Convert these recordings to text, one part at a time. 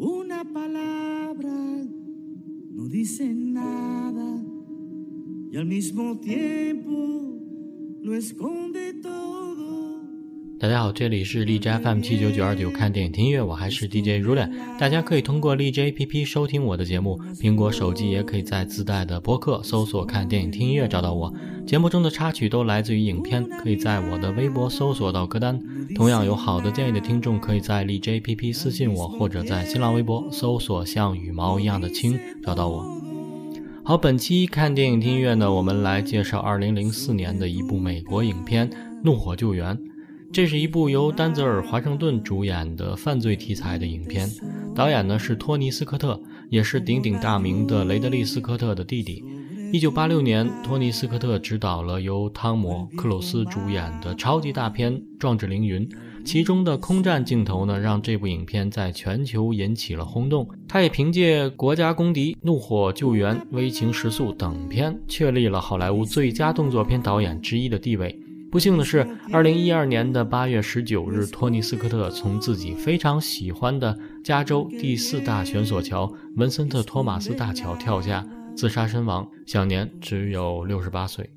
Una palabra no dice nada y al mismo tiempo lo esconde todo. 大家好，这里是荔枝 FM 七九九二九看电影听音乐，我还是 DJ Rulen。大家可以通过荔枝 APP 收听我的节目，苹果手机也可以在自带的播客搜索“看电影听音乐”找到我。节目中的插曲都来自于影片，可以在我的微博搜索到歌单。同样有好的建议的听众，可以在荔枝 APP 私信我，或者在新浪微博搜索“像羽毛一样的青”找到我。好，本期看电影听音乐呢，我们来介绍二零零四年的一部美国影片《怒火救援》。这是一部由丹泽尔·华盛顿主演的犯罪题材的影片，导演呢是托尼·斯科特，也是鼎鼎大名的雷德利·斯科特的弟弟。一九八六年，托尼·斯科特执导了由汤姆·克鲁斯主演的超级大片《壮志凌云》，其中的空战镜头呢，让这部影片在全球引起了轰动。他也凭借《国家公敌》《怒火救援》《危情时速》等片，确立了好莱坞最佳动作片导演之一的地位。不幸的是，二零一二年的八月十九日，托尼·斯科特从自己非常喜欢的加州第四大悬索桥文森特·托马斯大桥跳下，自杀身亡，享年只有六十八岁。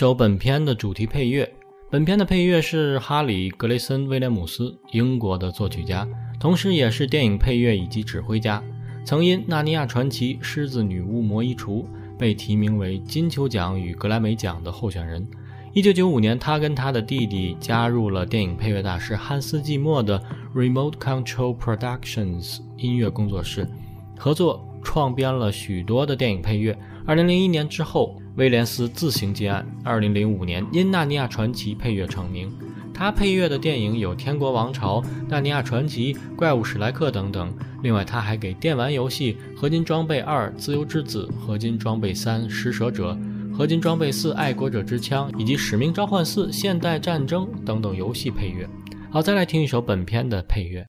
首本片的主题配乐。本片的配乐是哈里·格雷森·威廉姆斯，英国的作曲家，同时也是电影配乐以及指挥家，曾因《纳尼亚传奇》《狮子女巫魔衣橱》被提名为金球奖与格莱美奖的候选人。一九九五年，他跟他的弟弟加入了电影配乐大师汉斯·季默的 Remote Control Productions 音乐工作室，合作创编了许多的电影配乐。二零零一年之后，威廉斯自行接案。二零零五年，因《纳尼亚传奇》配乐成名。他配乐的电影有《天国王朝》《纳尼亚传奇》《怪物史莱克》等等。另外，他还给电玩游戏《合金装备二：自由之子》《合金装备三：施舍者》《合金装备四：爱国者之枪》以及《使命召唤四：现代战争》等等游戏配乐。好，再来听一首本片的配乐。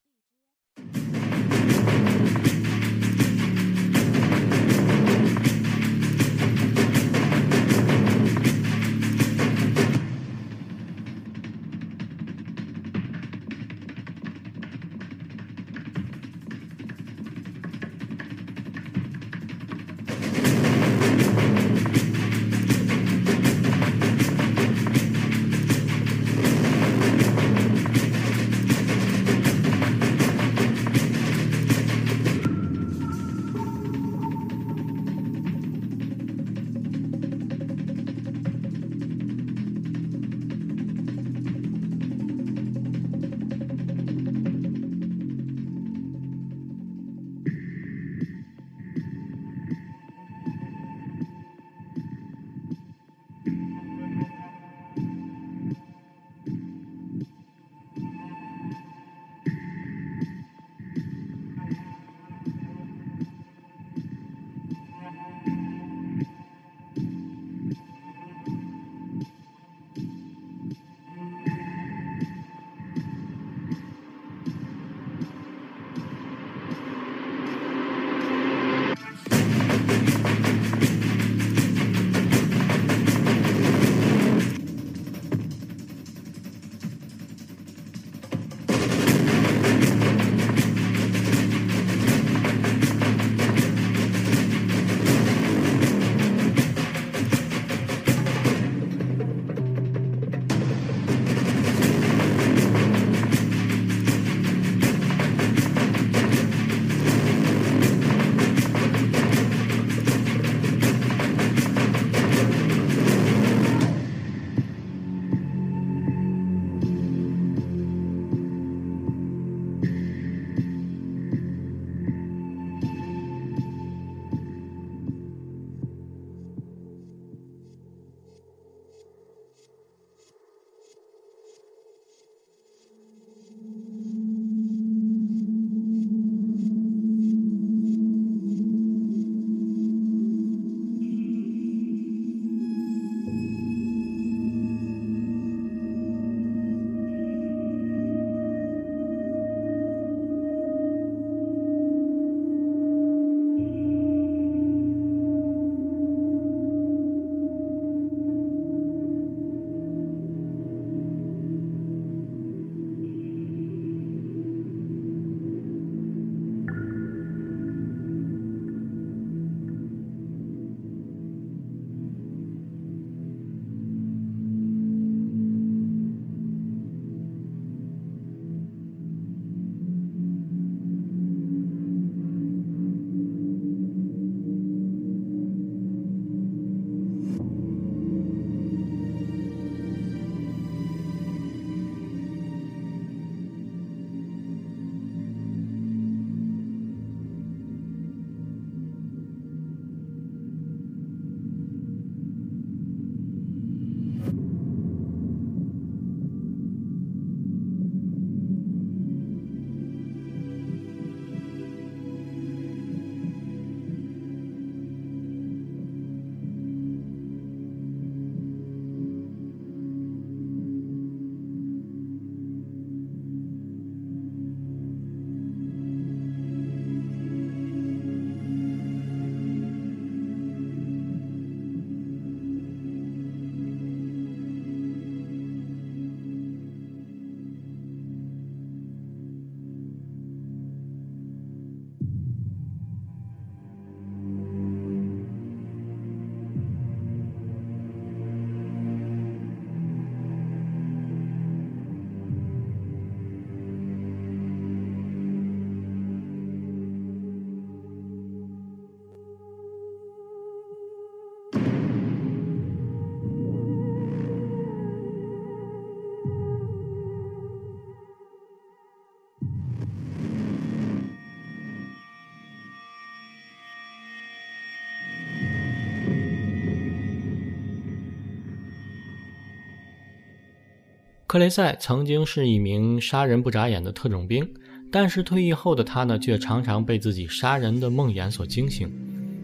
克雷塞曾经是一名杀人不眨眼的特种兵，但是退役后的他呢，却常常被自己杀人的梦魇所惊醒。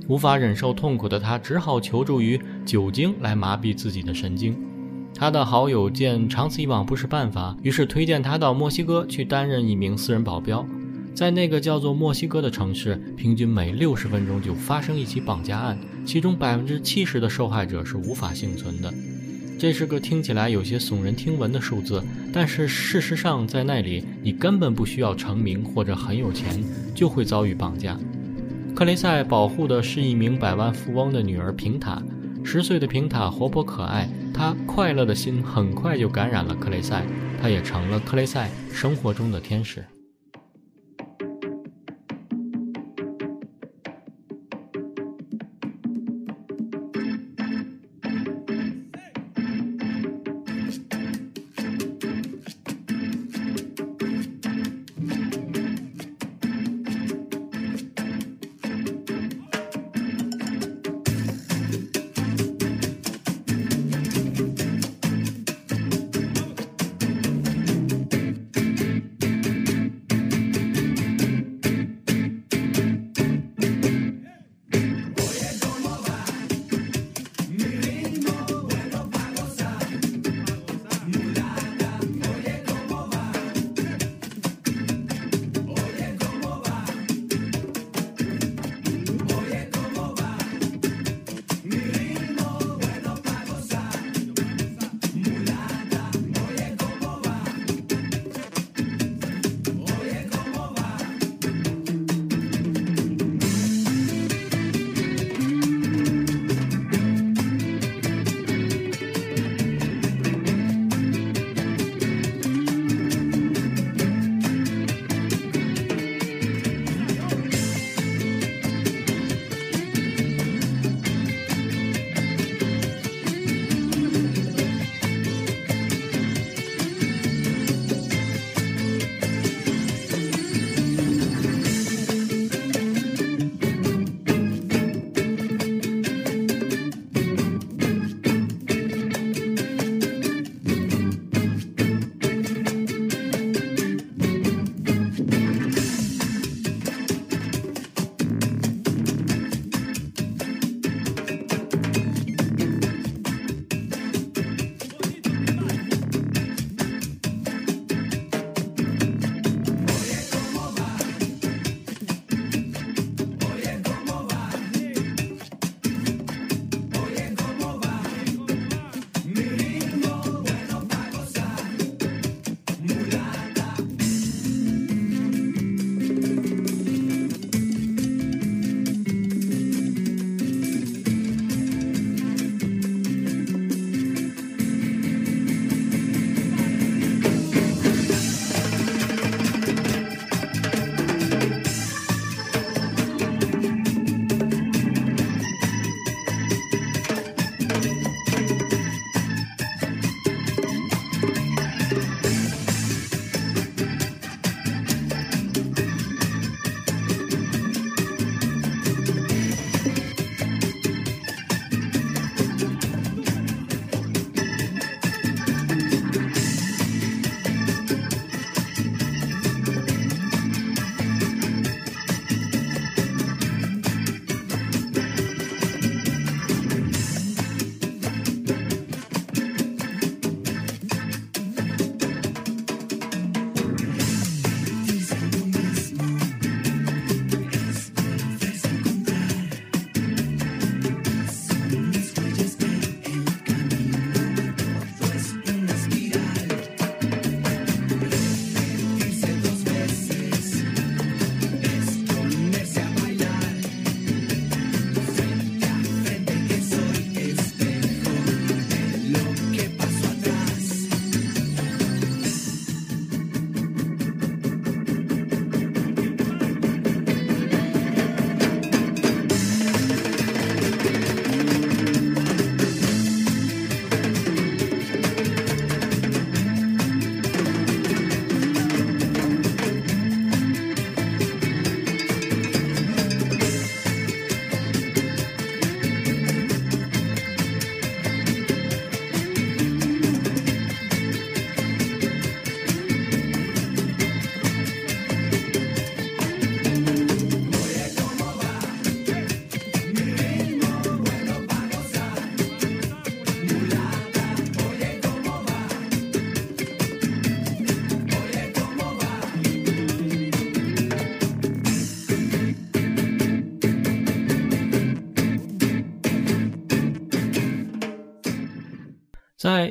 无法忍受痛苦的他，只好求助于酒精来麻痹自己的神经。他的好友见长此以往不是办法，于是推荐他到墨西哥去担任一名私人保镖。在那个叫做墨西哥的城市，平均每六十分钟就发生一起绑架案，其中百分之七十的受害者是无法幸存的。这是个听起来有些耸人听闻的数字，但是事实上，在那里你根本不需要成名或者很有钱，就会遭遇绑架。克雷塞保护的是一名百万富翁的女儿平塔。十岁的平塔活泼可爱，她快乐的心很快就感染了克雷塞，她也成了克雷塞生活中的天使。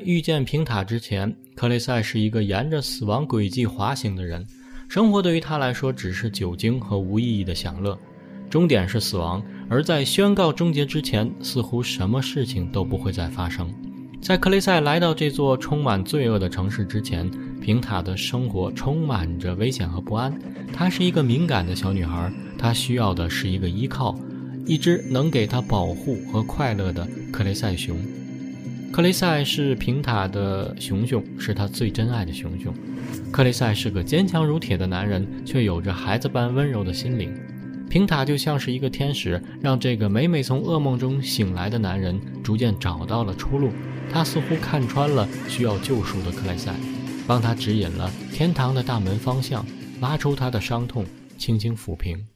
遇见平塔之前，克雷塞是一个沿着死亡轨迹滑行的人，生活对于他来说只是酒精和无意义的享乐，终点是死亡。而在宣告终结之前，似乎什么事情都不会再发生。在克雷塞来到这座充满罪恶的城市之前，平塔的生活充满着危险和不安。她是一个敏感的小女孩，她需要的是一个依靠，一只能给她保护和快乐的克雷塞熊。克雷塞是平塔的熊熊，是他最珍爱的熊熊。克雷塞是个坚强如铁的男人，却有着孩子般温柔的心灵。平塔就像是一个天使，让这个每每从噩梦中醒来的男人逐渐找到了出路。他似乎看穿了需要救赎的克雷塞，帮他指引了天堂的大门方向，拉出他的伤痛，轻轻抚平。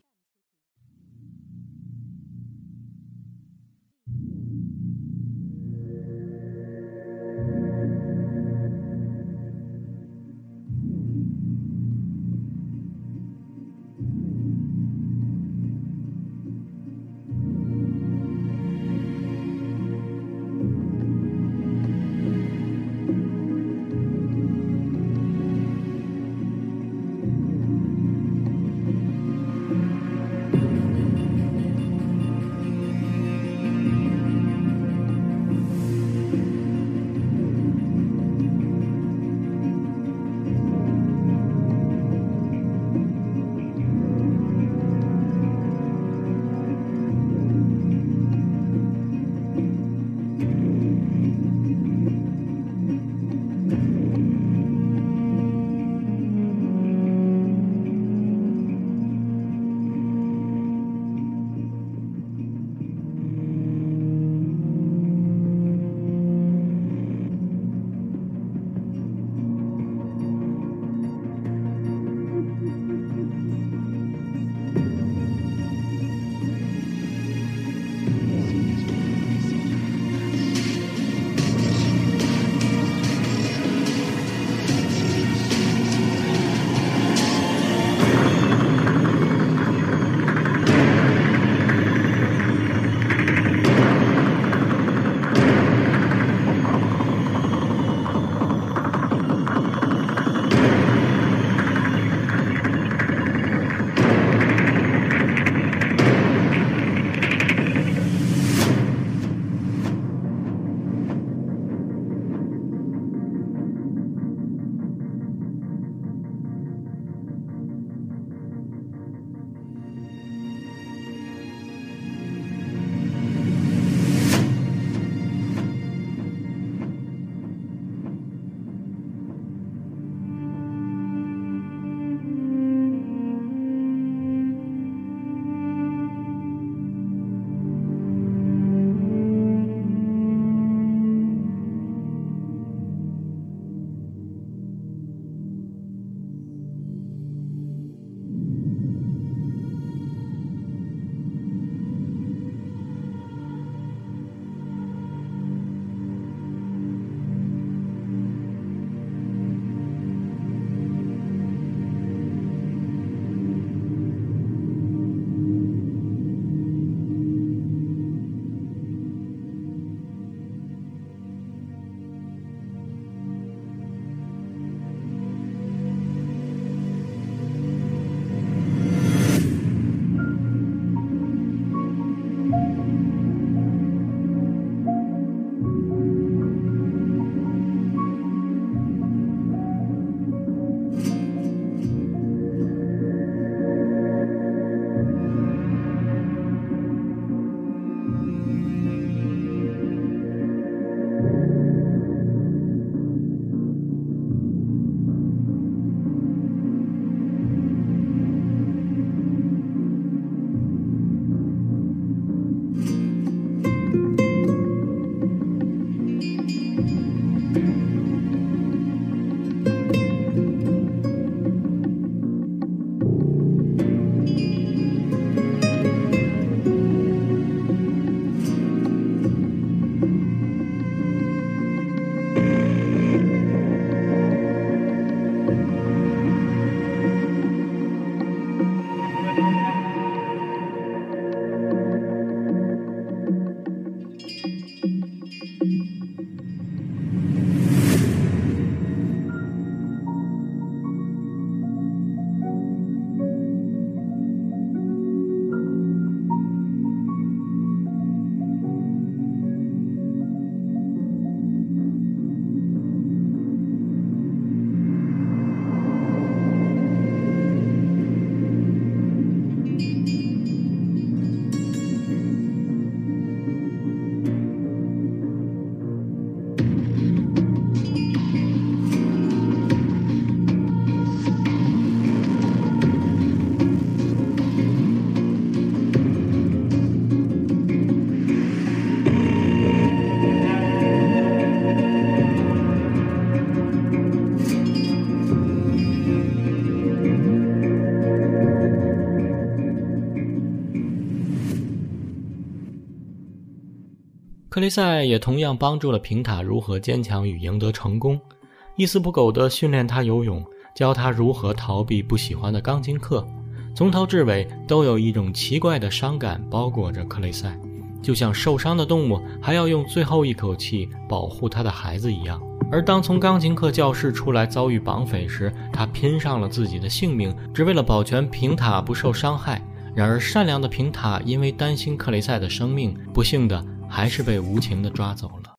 克雷塞也同样帮助了平塔如何坚强与赢得成功，一丝不苟地训练他游泳，教他如何逃避不喜欢的钢琴课。从头至尾都有一种奇怪的伤感包裹着克雷塞，就像受伤的动物还要用最后一口气保护他的孩子一样。而当从钢琴课教室出来遭遇绑匪时，他拼上了自己的性命，只为了保全平塔不受伤害。然而，善良的平塔因为担心克雷塞的生命，不幸的还是被无情的抓走了。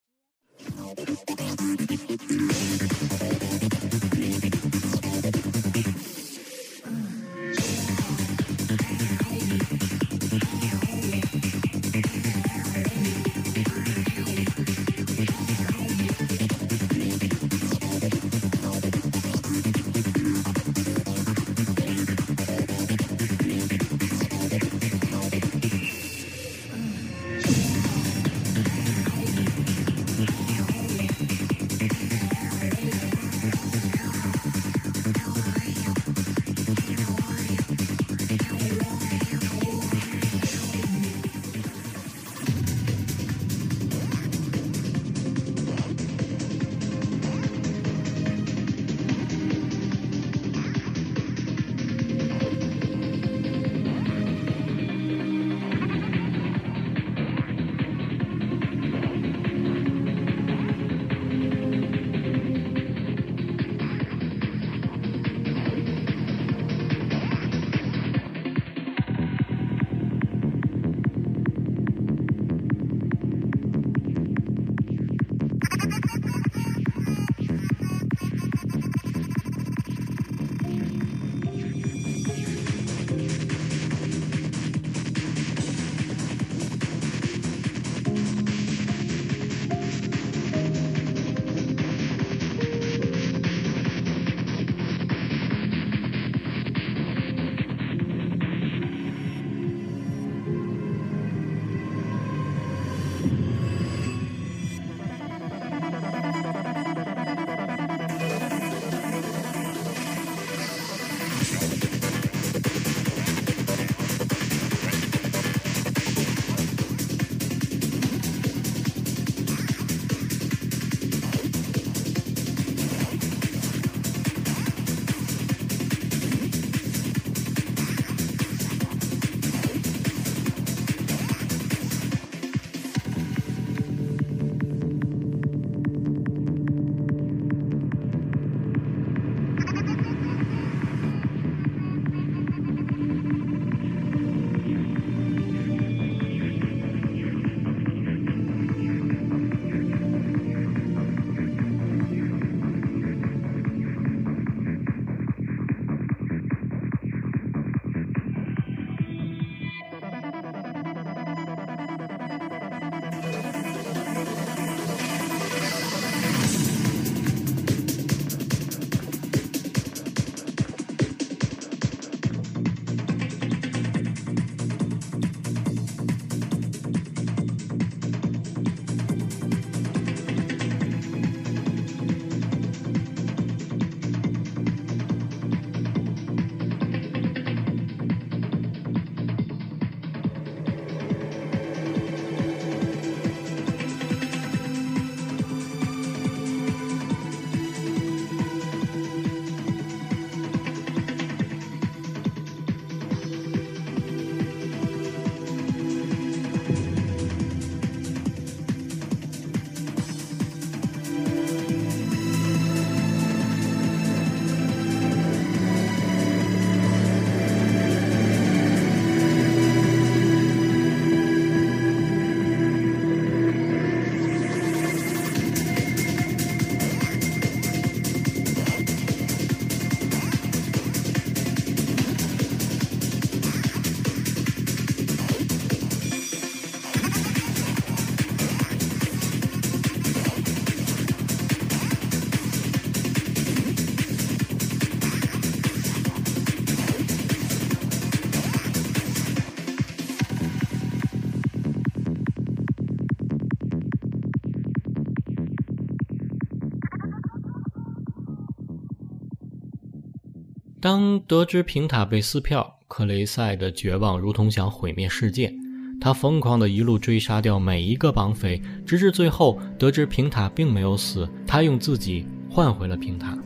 当得知平塔被撕票，克雷塞的绝望如同想毁灭世界。他疯狂的一路追杀掉每一个绑匪，直至最后得知平塔并没有死，他用自己换回了平塔。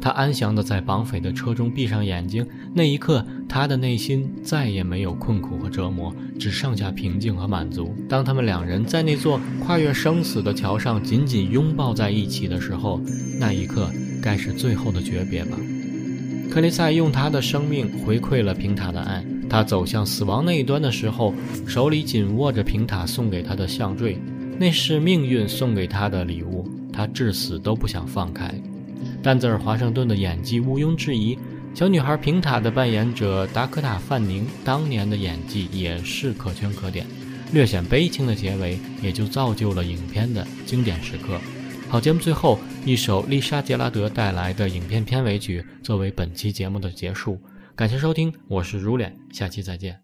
他安详的在绑匪的车中闭上眼睛，那一刻，他的内心再也没有困苦和折磨，只剩下平静和满足。当他们两人在那座跨越生死的桥上紧紧拥抱在一起的时候，那一刻该是最后的诀别吧。克雷塞用他的生命回馈了平塔的爱。他走向死亡那一端的时候，手里紧握着平塔送给他的项坠，那是命运送给他的礼物，他至死都不想放开。丹泽尔·华盛顿的演技毋庸置疑，小女孩平塔的扮演者达科塔·范宁当年的演技也是可圈可点，略显悲情的结尾也就造就了影片的经典时刻。好，节目最后一首丽莎·杰拉德带来的影片片尾曲作为本期节目的结束，感谢收听，我是如脸，下期再见。